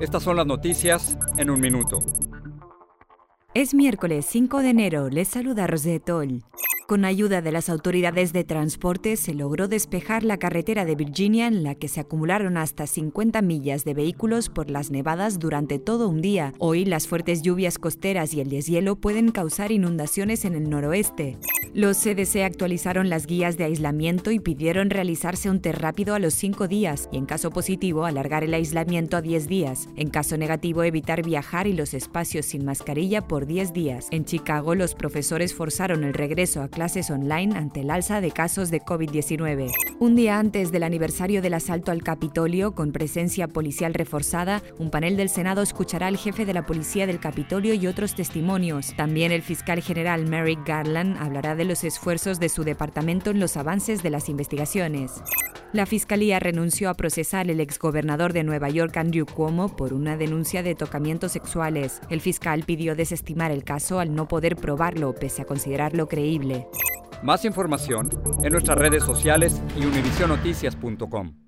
estas son las noticias en un minuto. Es miércoles 5 de enero, les saluda Rosetol. Con ayuda de las autoridades de transporte se logró despejar la carretera de Virginia en la que se acumularon hasta 50 millas de vehículos por las nevadas durante todo un día. Hoy las fuertes lluvias costeras y el deshielo pueden causar inundaciones en el noroeste. Los CDC actualizaron las guías de aislamiento y pidieron realizarse un test rápido a los 5 días y en caso positivo alargar el aislamiento a 10 días. En caso negativo evitar viajar y los espacios sin mascarilla por 10 días. En Chicago los profesores forzaron el regreso a clases online ante el alza de casos de COVID-19. Un día antes del aniversario del asalto al Capitolio, con presencia policial reforzada, un panel del Senado escuchará al jefe de la policía del Capitolio y otros testimonios. También el fiscal general Merrick Garland hablará de los esfuerzos de su departamento en los avances de las investigaciones. La Fiscalía renunció a procesar al exgobernador de Nueva York, Andrew Cuomo, por una denuncia de tocamientos sexuales. El fiscal pidió desestimar el caso al no poder probarlo, pese a considerarlo creíble. Más información en nuestras redes sociales y univisionoticias.com.